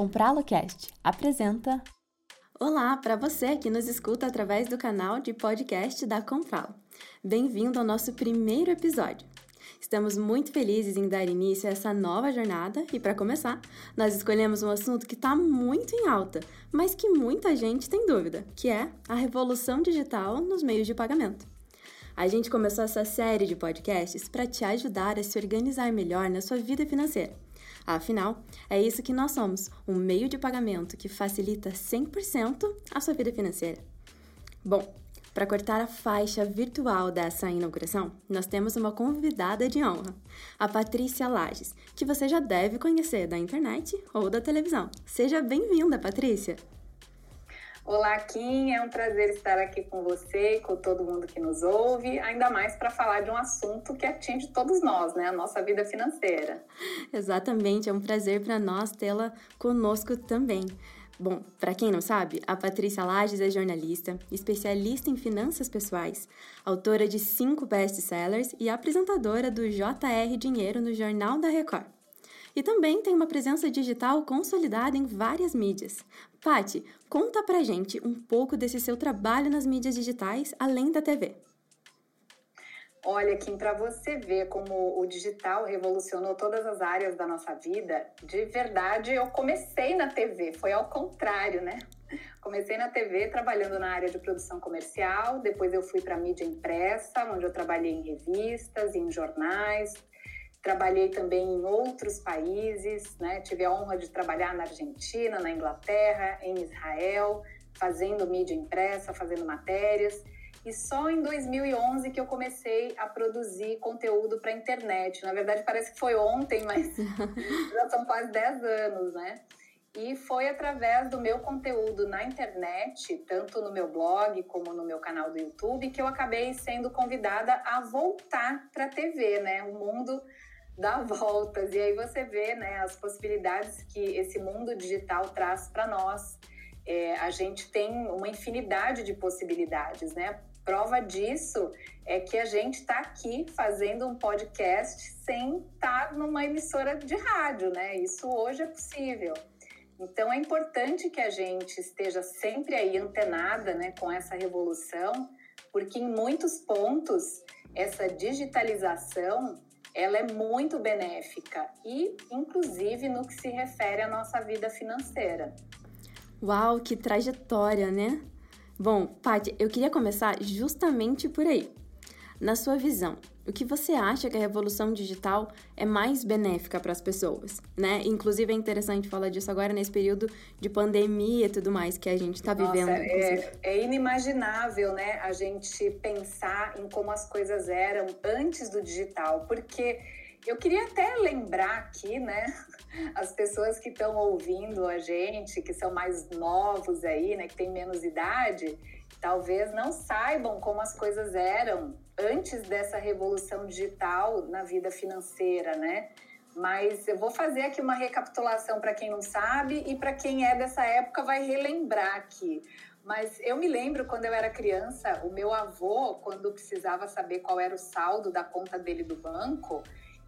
Compralo Cast apresenta. Olá para você que nos escuta através do canal de podcast da Compralo. Bem-vindo ao nosso primeiro episódio. Estamos muito felizes em dar início a essa nova jornada e, para começar, nós escolhemos um assunto que está muito em alta, mas que muita gente tem dúvida, que é a revolução digital nos meios de pagamento. A gente começou essa série de podcasts para te ajudar a se organizar melhor na sua vida financeira. Afinal, é isso que nós somos, um meio de pagamento que facilita 100% a sua vida financeira. Bom, para cortar a faixa virtual dessa inauguração, nós temos uma convidada de honra, a Patrícia Lages, que você já deve conhecer da internet ou da televisão. Seja bem-vinda, Patrícia! Olá, Kim, é um prazer estar aqui com você e com todo mundo que nos ouve, ainda mais para falar de um assunto que atinge todos nós, né? A nossa vida financeira. Exatamente, é um prazer para nós tê-la conosco também. Bom, para quem não sabe, a Patrícia Lages é jornalista, especialista em finanças pessoais, autora de cinco best-sellers e apresentadora do JR Dinheiro no Jornal da Record. E também tem uma presença digital consolidada em várias mídias. Pati, conta pra gente um pouco desse seu trabalho nas mídias digitais, além da TV. Olha, Kim, para você ver como o digital revolucionou todas as áreas da nossa vida, de verdade eu comecei na TV, foi ao contrário, né? Comecei na TV trabalhando na área de produção comercial, depois eu fui para mídia impressa, onde eu trabalhei em revistas, em jornais, Trabalhei também em outros países, né? tive a honra de trabalhar na Argentina, na Inglaterra, em Israel, fazendo mídia impressa, fazendo matérias. E só em 2011 que eu comecei a produzir conteúdo para a internet. Na verdade, parece que foi ontem, mas já são quase 10 anos, né? E foi através do meu conteúdo na internet, tanto no meu blog como no meu canal do YouTube, que eu acabei sendo convidada a voltar para a TV, né? O mundo dá voltas. E aí você vê né, as possibilidades que esse mundo digital traz para nós. É, a gente tem uma infinidade de possibilidades, né? Prova disso é que a gente está aqui fazendo um podcast sem estar tá numa emissora de rádio, né? Isso hoje é possível. Então é importante que a gente esteja sempre aí antenada, né, com essa revolução, porque em muitos pontos essa digitalização ela é muito benéfica e, inclusive, no que se refere à nossa vida financeira. Uau, que trajetória, né? Bom, Paty, eu queria começar justamente por aí. Na sua visão, o que você acha que a revolução digital é mais benéfica para as pessoas, né? Inclusive é interessante falar disso agora nesse período de pandemia e tudo mais que a gente está vivendo. É, é, inimaginável, né? A gente pensar em como as coisas eram antes do digital, porque eu queria até lembrar aqui, né? As pessoas que estão ouvindo a gente, que são mais novos aí, né? Que têm menos idade talvez não saibam como as coisas eram antes dessa revolução digital na vida financeira, né? Mas eu vou fazer aqui uma recapitulação para quem não sabe e para quem é dessa época vai relembrar aqui. Mas eu me lembro quando eu era criança, o meu avô, quando precisava saber qual era o saldo da conta dele do banco,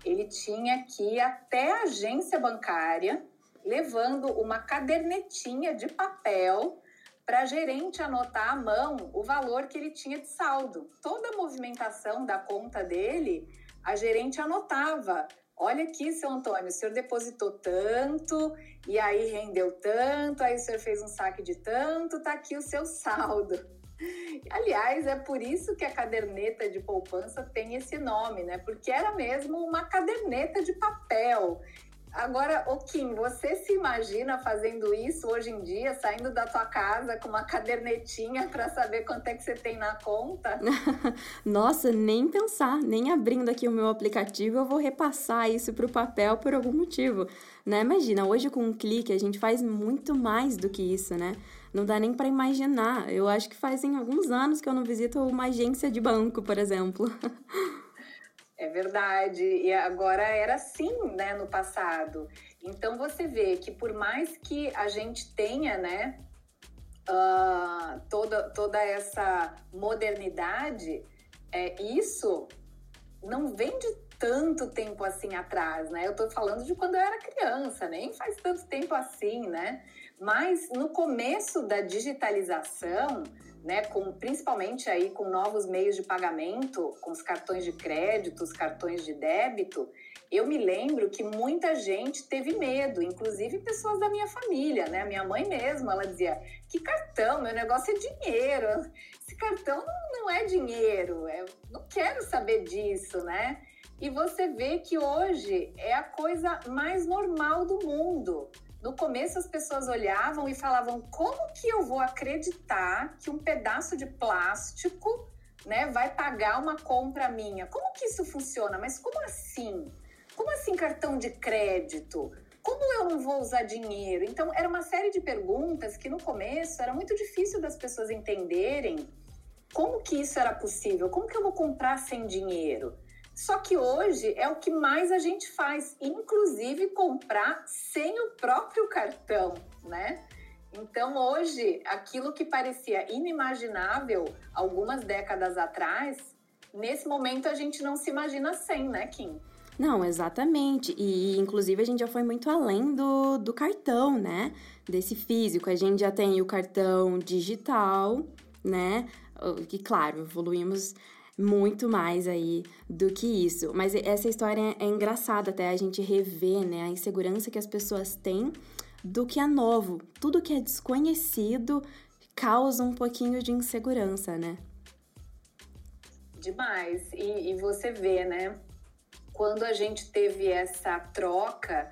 ele tinha que ir até a agência bancária levando uma cadernetinha de papel para gerente anotar à mão o valor que ele tinha de saldo. Toda a movimentação da conta dele, a gerente anotava. Olha aqui, seu Antônio, o senhor depositou tanto, e aí rendeu tanto, aí o senhor fez um saque de tanto, tá aqui o seu saldo. Aliás, é por isso que a caderneta de poupança tem esse nome, né? Porque era mesmo uma caderneta de papel. Agora, o Kim, você se imagina fazendo isso hoje em dia, saindo da tua casa com uma cadernetinha para saber quanto é que você tem na conta? Nossa, nem pensar, nem abrindo aqui o meu aplicativo eu vou repassar isso para o papel por algum motivo, né? Imagina, hoje com um clique a gente faz muito mais do que isso, né? Não dá nem para imaginar. Eu acho que fazem alguns anos que eu não visito uma agência de banco, por exemplo. É verdade. E agora era assim, né, no passado. Então você vê que por mais que a gente tenha, né, uh, toda, toda essa modernidade, é, isso não vem de tanto tempo assim atrás, né? Eu tô falando de quando eu era criança, nem faz tanto tempo assim, né? Mas no começo da digitalização, né, com principalmente aí com novos meios de pagamento, com os cartões de crédito, os cartões de débito, eu me lembro que muita gente teve medo, inclusive pessoas da minha família, né? Minha mãe mesmo, ela dizia: "Que cartão? Meu negócio é dinheiro. Esse cartão não, não é dinheiro. Eu não quero saber disso, né?" E você vê que hoje é a coisa mais normal do mundo. No começo as pessoas olhavam e falavam: como que eu vou acreditar que um pedaço de plástico né, vai pagar uma compra minha? Como que isso funciona? Mas como assim? Como assim cartão de crédito? Como eu não vou usar dinheiro? Então, era uma série de perguntas que no começo era muito difícil das pessoas entenderem como que isso era possível, como que eu vou comprar sem dinheiro? Só que hoje é o que mais a gente faz, inclusive comprar sem o próprio cartão, né? Então hoje, aquilo que parecia inimaginável algumas décadas atrás, nesse momento a gente não se imagina sem, né, Kim? Não, exatamente. E inclusive a gente já foi muito além do, do cartão, né? Desse físico. A gente já tem o cartão digital, né? Que, claro, evoluímos muito mais aí do que isso. Mas essa história é engraçada até a gente rever, né, a insegurança que as pessoas têm do que é novo. Tudo que é desconhecido causa um pouquinho de insegurança, né? Demais. E, e você vê, né? Quando a gente teve essa troca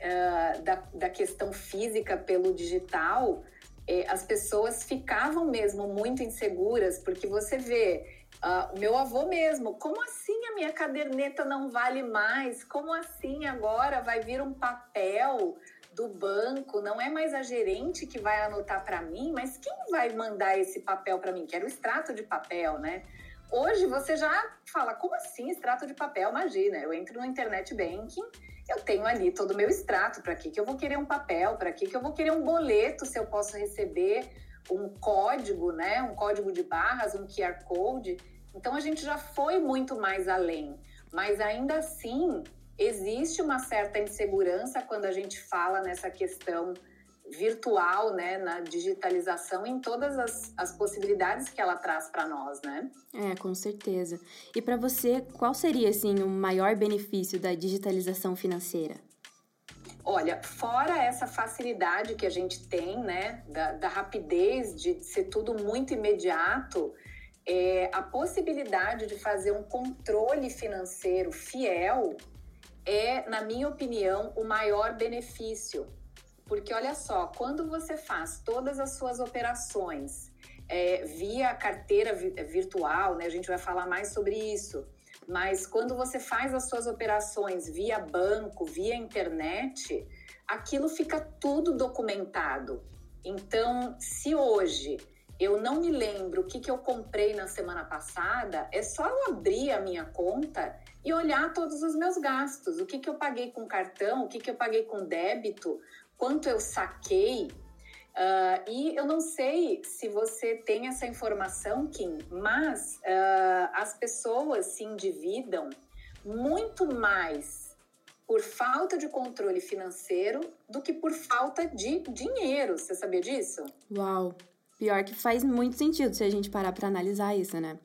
uh, da, da questão física pelo digital, eh, as pessoas ficavam mesmo muito inseguras, porque você vê Uh, o meu avô mesmo, como assim a minha caderneta não vale mais? Como assim agora vai vir um papel do banco? Não é mais a gerente que vai anotar para mim, mas quem vai mandar esse papel para mim? Que era o extrato de papel, né? Hoje você já fala, como assim extrato de papel? Imagina, eu entro no internet banking, eu tenho ali todo o meu extrato. Para que, que eu vou querer um papel? Para que, que eu vou querer um boleto se eu posso receber um código, né? Um código de barras, um QR Code. Então a gente já foi muito mais além, mas ainda assim existe uma certa insegurança quando a gente fala nessa questão virtual, né, na digitalização, em todas as, as possibilidades que ela traz para nós, né? É, com certeza. E para você, qual seria assim o maior benefício da digitalização financeira? Olha, fora essa facilidade que a gente tem, né, da, da rapidez de ser tudo muito imediato, é, a possibilidade de fazer um controle financeiro fiel é, na minha opinião, o maior benefício. Porque olha só, quando você faz todas as suas operações é, via carteira virtual, né, a gente vai falar mais sobre isso, mas quando você faz as suas operações via banco, via internet, aquilo fica tudo documentado. Então, se hoje eu não me lembro o que, que eu comprei na semana passada, é só eu abrir a minha conta e olhar todos os meus gastos. O que, que eu paguei com cartão, o que, que eu paguei com débito, quanto eu saquei. Uh, e eu não sei se você tem essa informação, Kim, mas uh, as pessoas se endividam muito mais por falta de controle financeiro do que por falta de dinheiro. Você sabia disso? Uau! Pior que faz muito sentido se a gente parar para analisar isso, né?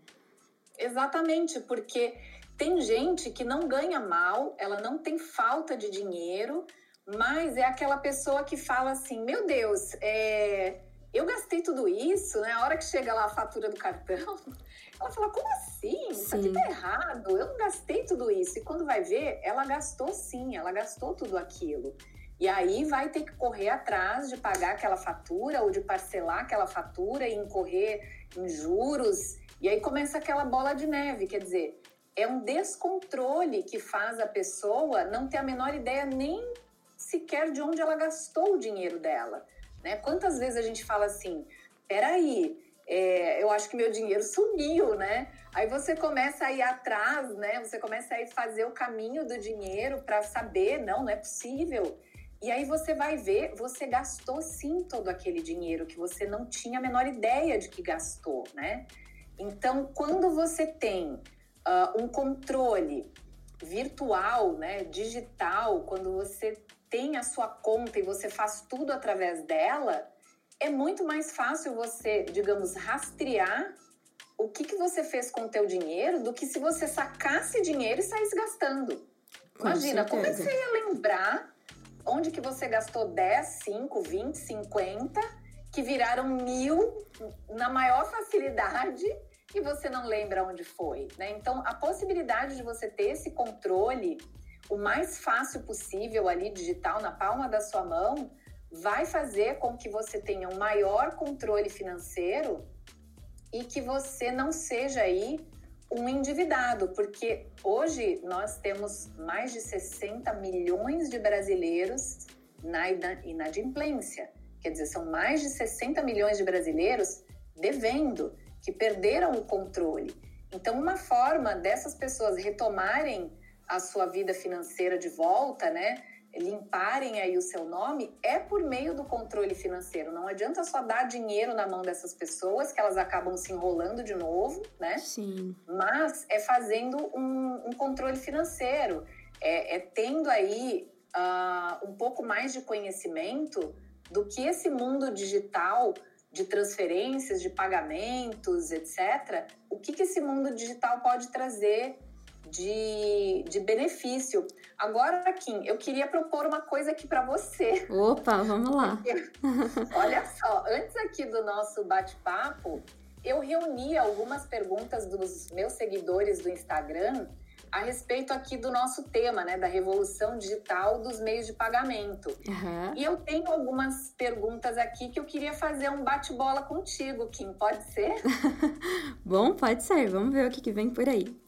Exatamente, porque tem gente que não ganha mal, ela não tem falta de dinheiro, mas é aquela pessoa que fala assim: meu Deus, é, eu gastei tudo isso, né? A hora que chega lá a fatura do cartão, ela fala: como assim? Isso aqui tá errado, eu não gastei tudo isso. E quando vai ver, ela gastou sim, ela gastou tudo aquilo. E aí vai ter que correr atrás de pagar aquela fatura ou de parcelar aquela fatura e incorrer em juros. E aí começa aquela bola de neve, quer dizer, é um descontrole que faz a pessoa não ter a menor ideia nem sequer de onde ela gastou o dinheiro dela. Né? Quantas vezes a gente fala assim, peraí, é, eu acho que meu dinheiro sumiu, né? Aí você começa a ir atrás, né? Você começa a fazer o caminho do dinheiro para saber, não, não é possível. E aí você vai ver, você gastou sim todo aquele dinheiro que você não tinha a menor ideia de que gastou, né? Então, quando você tem uh, um controle virtual, né, digital, quando você tem a sua conta e você faz tudo através dela, é muito mais fácil você, digamos, rastrear o que, que você fez com o teu dinheiro do que se você sacasse dinheiro e saísse gastando. Imagina, como é que você ia lembrar onde que você gastou 10, 5, 20, 50, que viraram mil na maior facilidade e você não lembra onde foi, né? Então, a possibilidade de você ter esse controle o mais fácil possível ali digital na palma da sua mão vai fazer com que você tenha um maior controle financeiro e que você não seja aí um endividado, porque hoje nós temos mais de 60 milhões de brasileiros na inadimplência. Quer dizer, são mais de 60 milhões de brasileiros devendo, que perderam o controle. Então, uma forma dessas pessoas retomarem a sua vida financeira de volta, né? Limparem aí o seu nome é por meio do controle financeiro. Não adianta só dar dinheiro na mão dessas pessoas que elas acabam se enrolando de novo, né? Sim. Mas é fazendo um, um controle financeiro, é, é tendo aí uh, um pouco mais de conhecimento do que esse mundo digital de transferências, de pagamentos, etc. O que, que esse mundo digital pode trazer de, de benefício. Agora, Kim, eu queria propor uma coisa aqui para você. Opa, vamos lá. Olha só, antes aqui do nosso bate-papo, eu reuni algumas perguntas dos meus seguidores do Instagram a respeito aqui do nosso tema, né, da revolução digital dos meios de pagamento. Uhum. E eu tenho algumas perguntas aqui que eu queria fazer um bate-bola contigo, Kim. Pode ser? Bom, pode ser. Vamos ver o que, que vem por aí.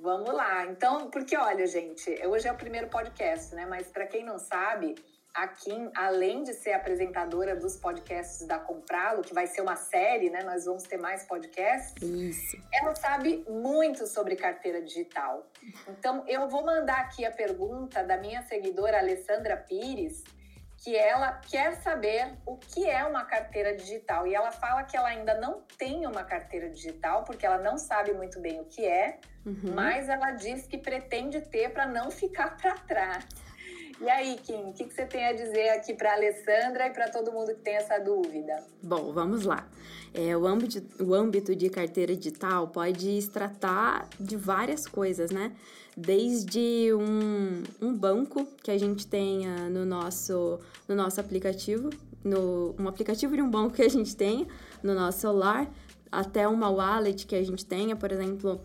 Vamos lá. Então, porque olha, gente, hoje é o primeiro podcast, né? Mas para quem não sabe, a Kim, além de ser apresentadora dos podcasts da Comprá-lo, que vai ser uma série, né? Nós vamos ter mais podcasts. Isso. Ela sabe muito sobre carteira digital. Então, eu vou mandar aqui a pergunta da minha seguidora Alessandra Pires, que ela quer saber o que é uma carteira digital. E ela fala que ela ainda não tem uma carteira digital, porque ela não sabe muito bem o que é, uhum. mas ela diz que pretende ter para não ficar para trás. E aí, Kim, o que, que você tem a dizer aqui para Alessandra e para todo mundo que tem essa dúvida? Bom, vamos lá. É, o, âmbito, o âmbito de carteira digital pode se tratar de várias coisas, né? Desde um, um banco que a gente tenha no nosso, no nosso aplicativo, no, um aplicativo de um banco que a gente tenha no nosso celular, até uma wallet que a gente tenha, por exemplo,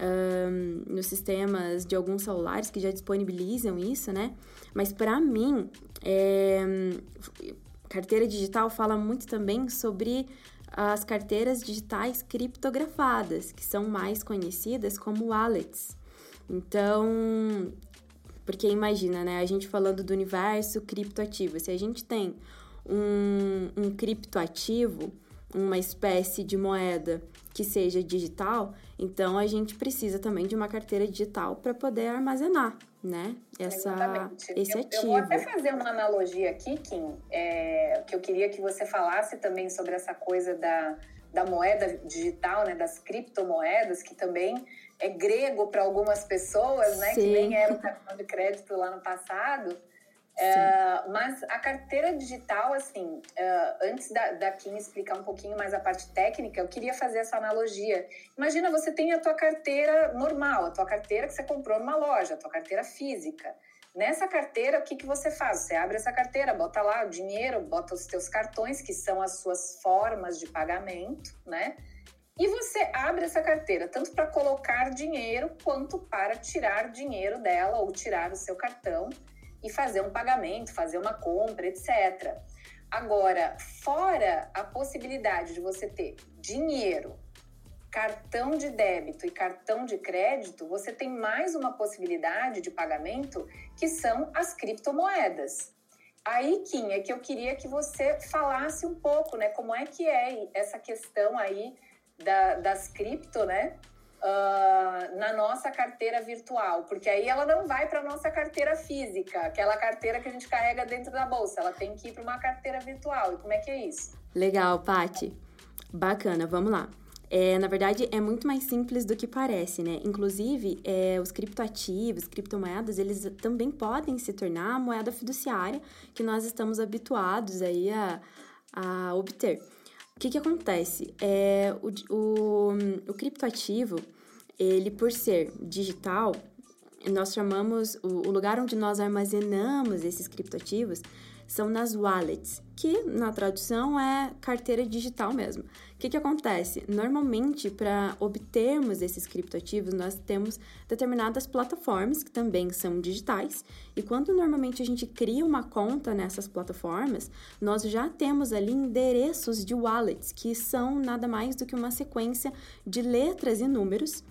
um, nos sistemas de alguns celulares que já disponibilizam isso, né? Mas para mim, é, carteira digital fala muito também sobre as carteiras digitais criptografadas, que são mais conhecidas como wallets. Então, porque imagina, né? A gente falando do universo criptoativo, se a gente tem um, um criptoativo, uma espécie de moeda que seja digital, então a gente precisa também de uma carteira digital para poder armazenar, né? Essa, esse eu, ativo. Eu vou até fazer uma analogia aqui, Kim, é, que eu queria que você falasse também sobre essa coisa da, da moeda digital, né? Das criptomoedas, que também é grego para algumas pessoas, né? Sim. Que nem era o cartão de crédito lá no passado. Uh, mas a carteira digital, assim, uh, antes da, da Kim explicar um pouquinho mais a parte técnica, eu queria fazer essa analogia. Imagina, você tem a tua carteira normal, a tua carteira que você comprou numa loja, a tua carteira física. Nessa carteira, o que, que você faz? Você abre essa carteira, bota lá o dinheiro, bota os teus cartões, que são as suas formas de pagamento, né? E você abre essa carteira tanto para colocar dinheiro quanto para tirar dinheiro dela ou tirar o seu cartão e fazer um pagamento, fazer uma compra, etc. Agora, fora a possibilidade de você ter dinheiro, cartão de débito e cartão de crédito, você tem mais uma possibilidade de pagamento que são as criptomoedas. Aí, Kim, é que eu queria que você falasse um pouco, né? Como é que é essa questão aí da, das cripto, né? uh, na nossa carteira virtual, porque aí ela não vai para a nossa carteira física, aquela carteira que a gente carrega dentro da bolsa, ela tem que ir para uma carteira virtual. E como é que é isso? Legal, Pati. Bacana, vamos lá. É, na verdade, é muito mais simples do que parece, né? Inclusive, é, os criptoativos, criptomoedas, eles também podem se tornar a moeda fiduciária que nós estamos habituados aí a, a obter. O que, que acontece? É, o, o, o criptoativo, ele por ser digital, nós chamamos o, o lugar onde nós armazenamos esses criptoativos são nas wallets, que na tradução é carteira digital mesmo. O que, que acontece? Normalmente, para obtermos esses criptoativos, nós temos determinadas plataformas que também são digitais, e quando normalmente a gente cria uma conta nessas plataformas, nós já temos ali endereços de wallets, que são nada mais do que uma sequência de letras e números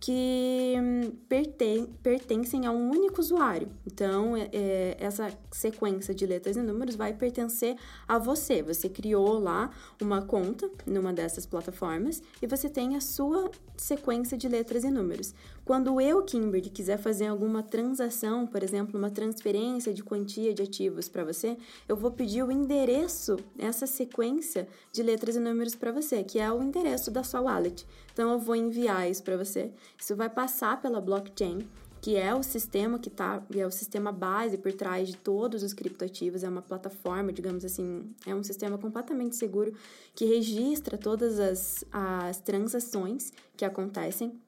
que hum, perten pertencem a um único usuário. Então, é, é, essa sequência de letras e números vai pertencer a você. Você criou lá uma conta numa dessas plataformas e você tem a sua sequência de letras e números. Quando eu, Kimberly, quiser fazer alguma transação, por exemplo, uma transferência de quantia de ativos para você, eu vou pedir o endereço, essa sequência de letras e números para você, que é o endereço da sua wallet. Então, eu vou enviar isso para você. Isso vai passar pela blockchain que é o sistema que tá, é o sistema base por trás de todos os criptoativos, é uma plataforma, digamos assim, é um sistema completamente seguro que registra todas as, as transações que acontecem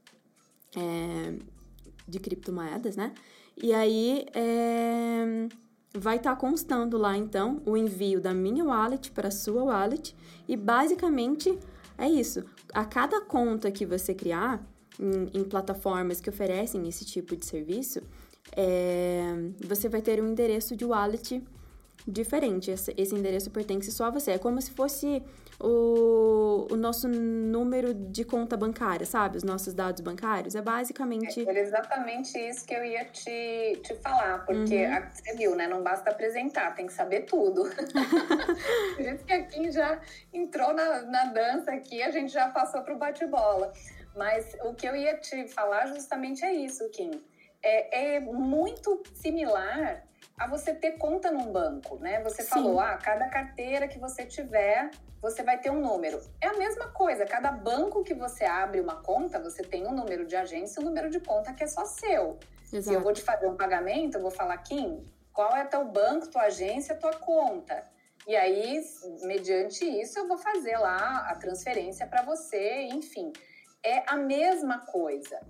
é, de criptomoedas, né? E aí é, vai estar tá constando lá então o envio da minha wallet para a sua wallet e basicamente é isso. A cada conta que você criar, em, em plataformas que oferecem esse tipo de serviço, é, você vai ter um endereço de wallet diferente. Esse, esse, endereço pertence só a você. É como se fosse o, o nosso número de conta bancária, sabe? Os nossos dados bancários. É basicamente. É, exatamente isso que eu ia te, te falar, porque uhum. você viu, né? Não basta apresentar, tem que saber tudo. Por isso que a Kim já entrou na, na dança aqui, a gente já passou para o bate-bola. Mas o que eu ia te falar justamente é isso, Kim. É, é muito similar a você ter conta num banco, né? Você Sim. falou, ah, cada carteira que você tiver, você vai ter um número. É a mesma coisa, cada banco que você abre uma conta, você tem um número de agência e um número de conta que é só seu. Exato. Se eu vou te fazer um pagamento, eu vou falar, Kim, qual é teu banco, tua agência, tua conta? E aí, mediante isso, eu vou fazer lá a transferência para você, enfim é a mesma coisa.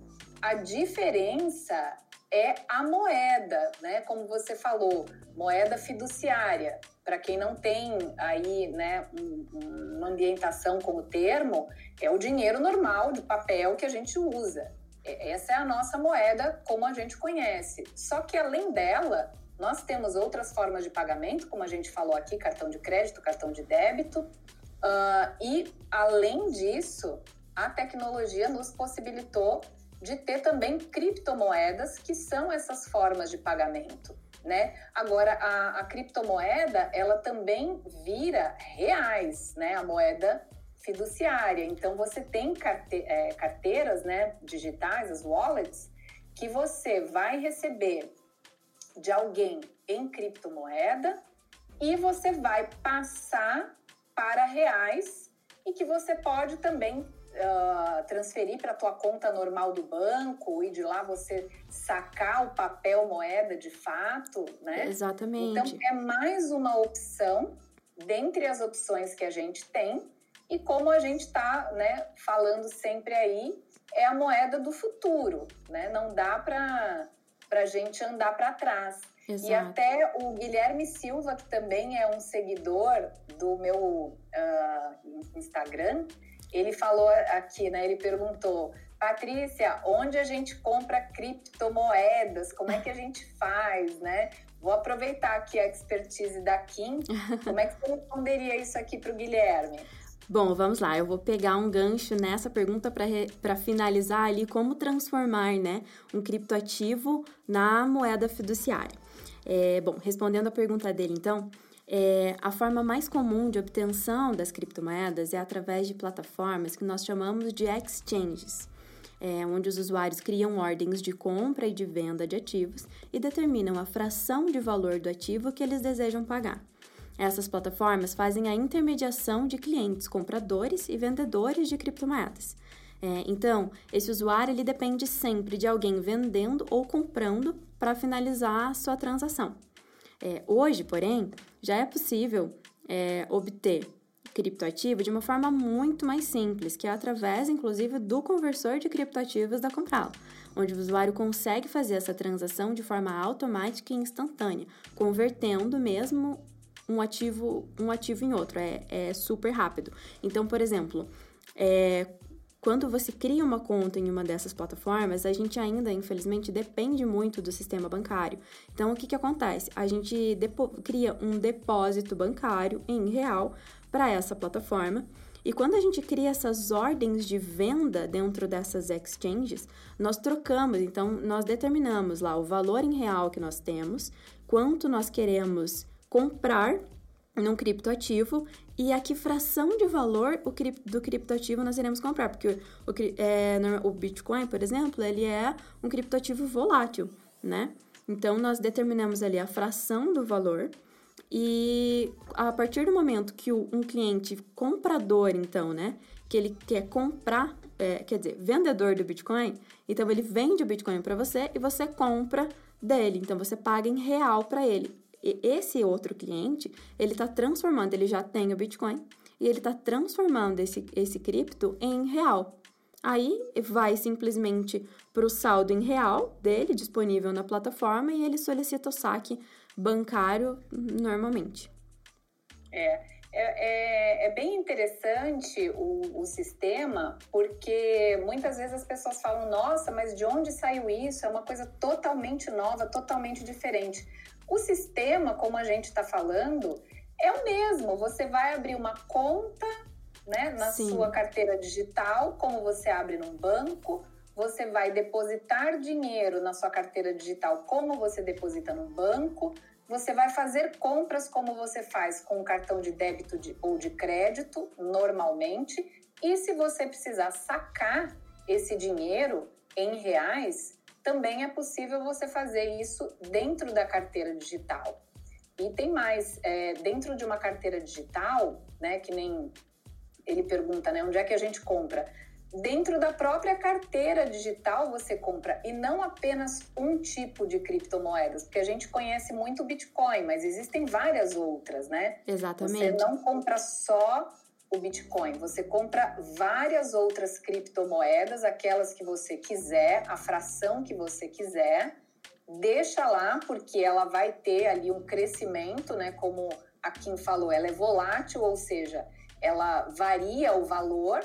A diferença é a moeda, né? Como você falou, moeda fiduciária. Para quem não tem aí, né, um, uma ambientação com o termo, é o dinheiro normal de papel que a gente usa. Essa é a nossa moeda como a gente conhece. Só que além dela, nós temos outras formas de pagamento, como a gente falou aqui, cartão de crédito, cartão de débito. Uh, e além disso, a tecnologia nos possibilitou de ter também criptomoedas, que são essas formas de pagamento. Né? Agora, a, a criptomoeda, ela também vira reais, né? A moeda fiduciária. Então, você tem carte, é, carteiras né, digitais, as wallets, que você vai receber de alguém em criptomoeda e você vai passar para reais e que você pode também uh, transferir para a tua conta normal do banco e de lá você sacar o papel moeda de fato, né? Exatamente. Então é mais uma opção dentre as opções que a gente tem e como a gente está, né, falando sempre aí, é a moeda do futuro, né? Não dá para para gente andar para trás. Exato. E até o Guilherme Silva, que também é um seguidor do meu uh, Instagram, ele falou aqui, né? Ele perguntou, Patrícia, onde a gente compra criptomoedas? Como é que a gente faz, né? Vou aproveitar aqui a expertise da Kim. Como é que você responderia isso aqui para o Guilherme? Bom, vamos lá. Eu vou pegar um gancho nessa pergunta para finalizar ali como transformar né, um criptoativo na moeda fiduciária. É, bom, respondendo a pergunta dele, então, é, a forma mais comum de obtenção das criptomoedas é através de plataformas que nós chamamos de exchanges, é, onde os usuários criam ordens de compra e de venda de ativos e determinam a fração de valor do ativo que eles desejam pagar. Essas plataformas fazem a intermediação de clientes compradores e vendedores de criptomoedas. É, então, esse usuário ele depende sempre de alguém vendendo ou comprando para finalizar a sua transação. É, hoje, porém, já é possível é, obter criptoativo de uma forma muito mais simples, que é através, inclusive, do conversor de criptoativos da Compralo, onde o usuário consegue fazer essa transação de forma automática e instantânea, convertendo mesmo um ativo, um ativo em outro. É, é super rápido. Então, por exemplo, é, quando você cria uma conta em uma dessas plataformas, a gente ainda, infelizmente, depende muito do sistema bancário. Então, o que, que acontece? A gente cria um depósito bancário em real para essa plataforma. E quando a gente cria essas ordens de venda dentro dessas exchanges, nós trocamos, então nós determinamos lá o valor em real que nós temos, quanto nós queremos comprar num criptoativo e a que fração de valor o do criptoativo nós iremos comprar, porque o, é, o Bitcoin, por exemplo, ele é um criptoativo volátil, né? Então, nós determinamos ali a fração do valor e a partir do momento que o, um cliente comprador, então, né, que ele quer comprar, é, quer dizer, vendedor do Bitcoin, então ele vende o Bitcoin para você e você compra dele, então você paga em real para ele. Esse outro cliente, ele está transformando, ele já tem o Bitcoin e ele está transformando esse, esse cripto em real. Aí vai simplesmente para o saldo em real dele, disponível na plataforma, e ele solicita o saque bancário normalmente. É, é, é, é bem interessante o, o, sistema, porque muitas vezes as pessoas falam: nossa, mas de onde saiu isso? É uma coisa totalmente nova, totalmente diferente. O sistema, como a gente está falando, é o mesmo. Você vai abrir uma conta né, na Sim. sua carteira digital, como você abre num banco. Você vai depositar dinheiro na sua carteira digital, como você deposita num banco. Você vai fazer compras como você faz com cartão de débito de, ou de crédito, normalmente. E se você precisar sacar esse dinheiro em reais, também é possível você fazer isso dentro da carteira digital. E tem mais, é, dentro de uma carteira digital, né, que nem ele pergunta, né, onde é que a gente compra? Dentro da própria carteira digital você compra e não apenas um tipo de criptomoedas, porque a gente conhece muito o Bitcoin, mas existem várias outras, né? Exatamente. Você não compra só o Bitcoin. Você compra várias outras criptomoedas, aquelas que você quiser, a fração que você quiser, deixa lá, porque ela vai ter ali um crescimento, né? Como a Kim falou, ela é volátil, ou seja, ela varia o valor,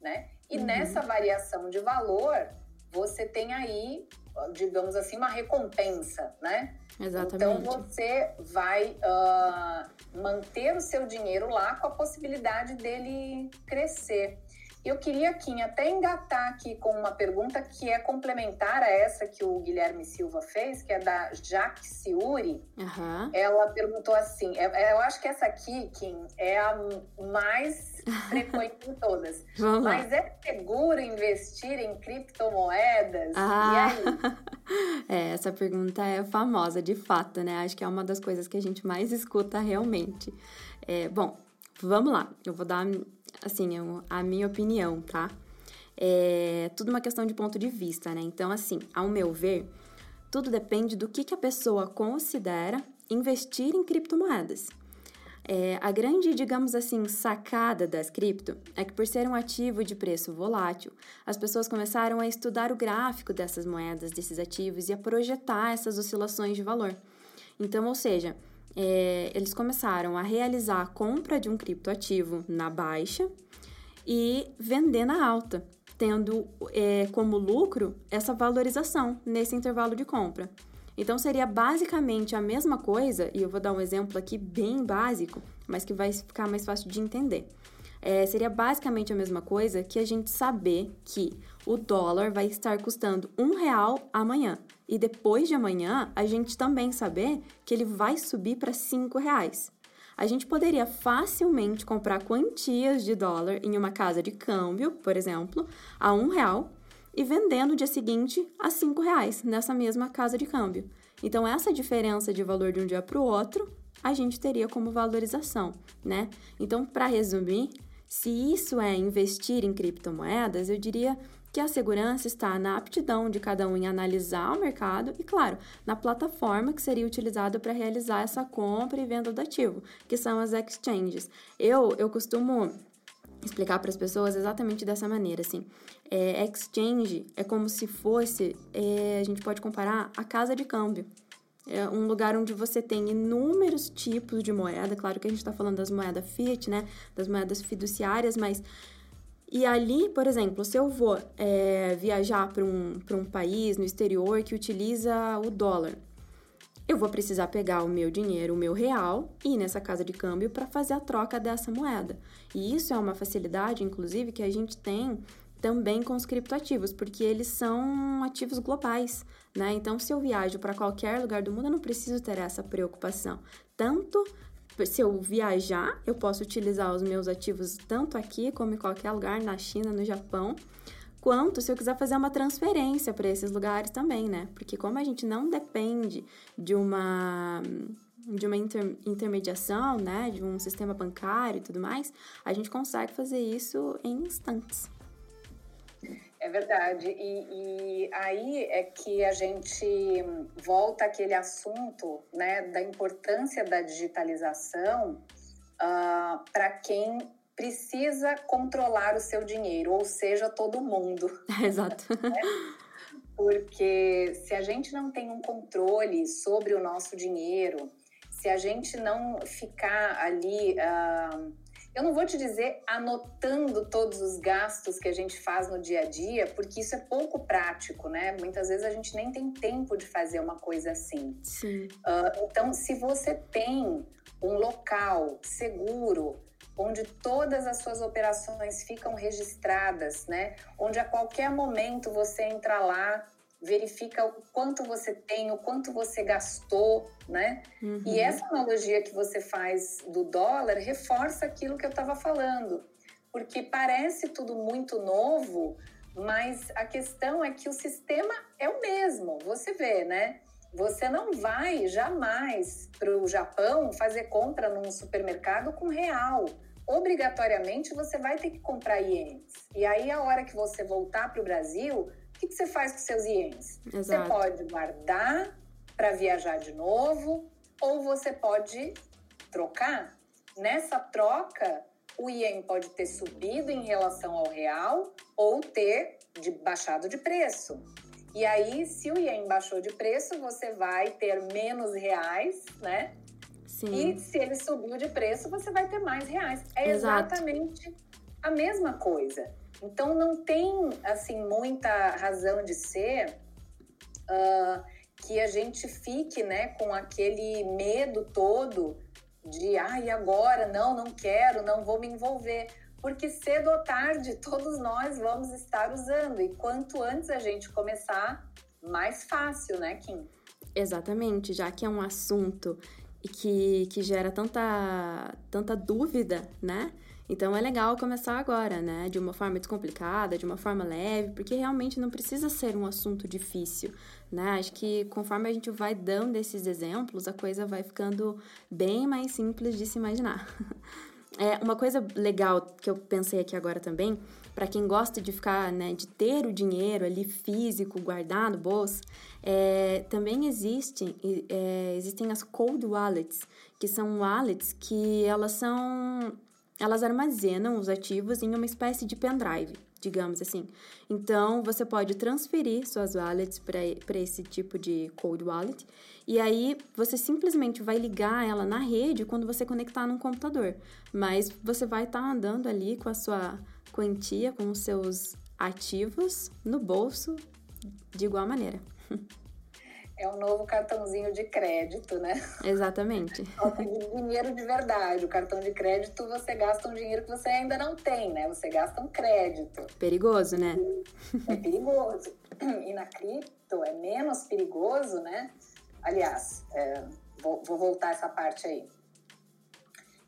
né? E uhum. nessa variação de valor, você tem aí, digamos assim, uma recompensa, né? Exatamente. Então você vai uh, manter o seu dinheiro lá com a possibilidade dele crescer. Eu queria, Kim, até engatar aqui com uma pergunta que é complementar a essa que o Guilherme Silva fez, que é da Jaque Ciuri. Uhum. Ela perguntou assim: é, é, eu acho que essa aqui, Kim, é a mais frequente de todas. Vamos Mas lá. é seguro investir em criptomoedas? Ah. E aí? é, essa pergunta é famosa, de fato, né? Acho que é uma das coisas que a gente mais escuta realmente. É, bom, vamos lá. Eu vou dar assim, a minha opinião, tá? É tudo uma questão de ponto de vista, né? Então, assim, ao meu ver, tudo depende do que, que a pessoa considera investir em criptomoedas. É, a grande, digamos assim, sacada das cripto é que, por ser um ativo de preço volátil, as pessoas começaram a estudar o gráfico dessas moedas, desses ativos e a projetar essas oscilações de valor. Então, ou seja, é, eles começaram a realizar a compra de um criptoativo na baixa e vender na alta, tendo é, como lucro essa valorização nesse intervalo de compra. Então seria basicamente a mesma coisa, e eu vou dar um exemplo aqui bem básico, mas que vai ficar mais fácil de entender. É, seria basicamente a mesma coisa que a gente saber que o dólar vai estar custando um real amanhã. E depois de amanhã, a gente também saber que ele vai subir para cinco reais. A gente poderia facilmente comprar quantias de dólar em uma casa de câmbio, por exemplo, a um real e vender no dia seguinte a cinco reais nessa mesma casa de câmbio. Então essa diferença de valor de um dia para o outro a gente teria como valorização, né? Então, para resumir, se isso é investir em criptomoedas, eu diria que a segurança está na aptidão de cada um em analisar o mercado e, claro, na plataforma que seria utilizada para realizar essa compra e venda do ativo, que são as exchanges. Eu, eu costumo explicar para as pessoas exatamente dessa maneira, assim. É, exchange é como se fosse, é, a gente pode comparar a casa de câmbio. É um lugar onde você tem inúmeros tipos de moeda. Claro que a gente está falando das moedas fiat, né? Das moedas fiduciárias, mas. E ali, por exemplo, se eu vou é, viajar para um, um país no exterior que utiliza o dólar, eu vou precisar pegar o meu dinheiro, o meu real, e ir nessa casa de câmbio para fazer a troca dessa moeda. E isso é uma facilidade, inclusive, que a gente tem também com os criptoativos, porque eles são ativos globais, né? Então, se eu viajo para qualquer lugar do mundo, eu não preciso ter essa preocupação. Tanto se eu viajar, eu posso utilizar os meus ativos tanto aqui como em qualquer lugar, na China, no Japão, quanto se eu quiser fazer uma transferência para esses lugares também, né? Porque como a gente não depende de uma de uma inter, intermediação, né, de um sistema bancário e tudo mais, a gente consegue fazer isso em instantes. É verdade. E, e, aí é que a gente volta àquele assunto né, da importância da digitalização uh, ah, para quem precisa controlar o seu dinheiro, ou seja, todo mundo. Exato. Né? Porque se a gente não tem um controle sobre o nosso dinheiro, se a gente não ficar ali. Uh, eu não vou te dizer anotando todos os gastos que a gente faz no dia a dia, porque isso é pouco prático, né? Muitas vezes a gente nem tem tempo de fazer uma coisa assim. Sim. Uh, então, se você tem um local seguro, onde todas as suas operações ficam registradas, né? Onde a qualquer momento você entra lá verifica o quanto você tem, o quanto você gastou, né? Uhum. E essa analogia que você faz do dólar reforça aquilo que eu estava falando, porque parece tudo muito novo, mas a questão é que o sistema é o mesmo. Você vê, né? Você não vai jamais para o Japão fazer compra num supermercado com real. Obrigatoriamente você vai ter que comprar ienes. E aí, a hora que você voltar para o Brasil, o que, que você faz com seus ienes? Exato. Você pode guardar para viajar de novo ou você pode trocar. Nessa troca, o ien pode ter subido em relação ao real ou ter de, baixado de preço. E aí, se o ien baixou de preço, você vai ter menos reais, né? Sim. E se ele subiu de preço, você vai ter mais reais. É Exato. exatamente a mesma coisa. Então não tem assim muita razão de ser uh, que a gente fique, né, com aquele medo todo de, ah, e agora? Não, não quero, não vou me envolver. Porque cedo ou tarde todos nós vamos estar usando. E quanto antes a gente começar, mais fácil, né, Kim? Exatamente, já que é um assunto que, que gera tanta, tanta dúvida, né? Então é legal começar agora, né? De uma forma descomplicada, de uma forma leve, porque realmente não precisa ser um assunto difícil, né? Acho que conforme a gente vai dando esses exemplos, a coisa vai ficando bem mais simples de se imaginar. É, uma coisa legal que eu pensei aqui agora também, para quem gosta de ficar, né, de ter o dinheiro ali físico guardado bolso, é, também existem, é, existem as cold wallets, que são wallets que elas são elas armazenam os ativos em uma espécie de pendrive, digamos assim. Então, você pode transferir suas wallets para esse tipo de cold wallet e aí você simplesmente vai ligar ela na rede quando você conectar num computador. Mas você vai estar tá andando ali com a sua quantia, com os seus ativos no bolso de igual maneira. É um novo cartãozinho de crédito, né? Exatamente. Só que dinheiro de verdade. O cartão de crédito você gasta um dinheiro que você ainda não tem, né? Você gasta um crédito. Perigoso, né? É perigoso. E na cripto é menos perigoso, né? Aliás, é, vou, vou voltar essa parte aí.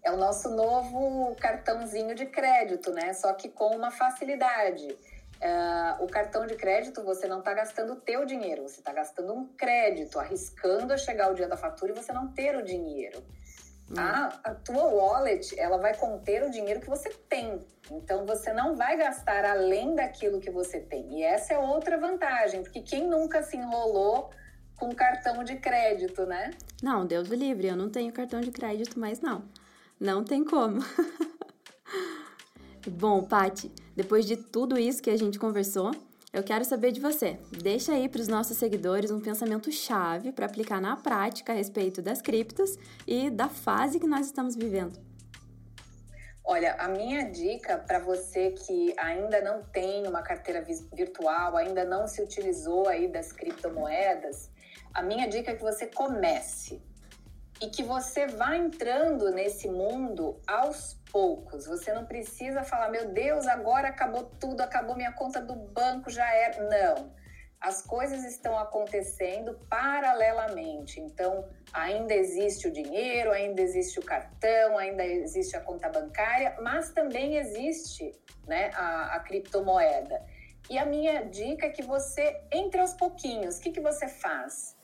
É o nosso novo cartãozinho de crédito, né? Só que com uma facilidade Uh, o cartão de crédito você não está gastando o teu dinheiro, você está gastando um crédito, arriscando a chegar o dia da fatura e você não ter o dinheiro. A, a tua wallet, ela vai conter o dinheiro que você tem. Então, você não vai gastar além daquilo que você tem. E essa é outra vantagem, porque quem nunca se enrolou com cartão de crédito, né? Não, Deus do livre, eu não tenho cartão de crédito mais não. Não tem como. Bom, Pati, depois de tudo isso que a gente conversou, eu quero saber de você. Deixa aí para os nossos seguidores um pensamento chave para aplicar na prática a respeito das criptos e da fase que nós estamos vivendo. Olha, a minha dica para você que ainda não tem uma carteira virtual, ainda não se utilizou aí das criptomoedas, a minha dica é que você comece e que você vá entrando nesse mundo aos poucos. Você não precisa falar, meu Deus, agora acabou tudo, acabou minha conta do banco, já é. Não. As coisas estão acontecendo paralelamente. Então, ainda existe o dinheiro, ainda existe o cartão, ainda existe a conta bancária, mas também existe né, a, a criptomoeda. E a minha dica é que você entre aos pouquinhos. O que, que você faz?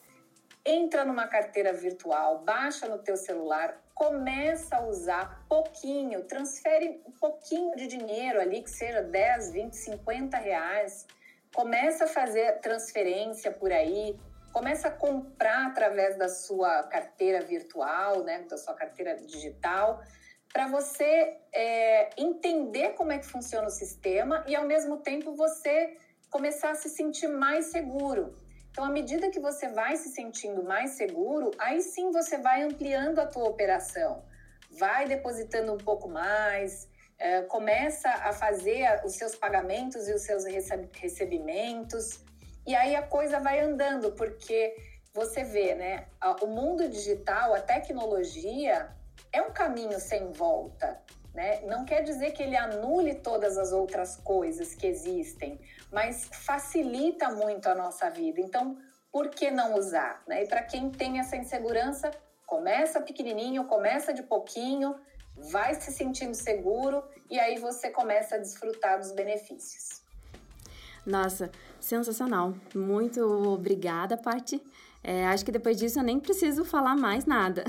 Entra numa carteira virtual, baixa no teu celular, começa a usar pouquinho, transfere um pouquinho de dinheiro ali, que seja 10, 20, 50 reais, começa a fazer transferência por aí, começa a comprar através da sua carteira virtual, né, da sua carteira digital, para você é, entender como é que funciona o sistema e, ao mesmo tempo, você começar a se sentir mais seguro. Então, à medida que você vai se sentindo mais seguro, aí sim você vai ampliando a tua operação, vai depositando um pouco mais, é, começa a fazer os seus pagamentos e os seus recebimentos, e aí a coisa vai andando, porque você vê, né? O mundo digital, a tecnologia é um caminho sem volta. Né? Não quer dizer que ele anule todas as outras coisas que existem, mas facilita muito a nossa vida. Então, por que não usar? Né? E para quem tem essa insegurança, começa pequenininho, começa de pouquinho, vai se sentindo seguro e aí você começa a desfrutar dos benefícios. Nossa, sensacional. Muito obrigada, Paty. É, acho que depois disso eu nem preciso falar mais nada.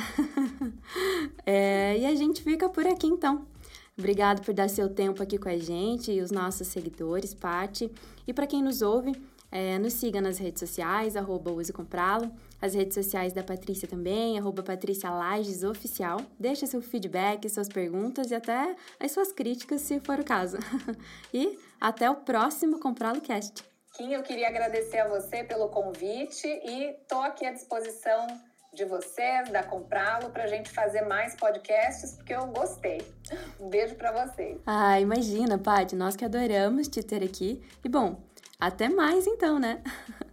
é, e a gente fica por aqui então. Obrigado por dar seu tempo aqui com a gente e os nossos seguidores, Pati. E para quem nos ouve, é, nos siga nas redes sociais, arroba Use Comprá-lo, as redes sociais da Patrícia também, arroba Patrícia Lages Oficial. Deixe seu feedback, suas perguntas e até as suas críticas, se for o caso. e até o próximo Comprá-lo Cast. Kim, eu queria agradecer a você pelo convite e estou aqui à disposição de vocês, da Comprá-lo, para a gente fazer mais podcasts, porque eu gostei. Um beijo para vocês. Ah, imagina, Paty, nós que adoramos te ter aqui. E bom, até mais então, né?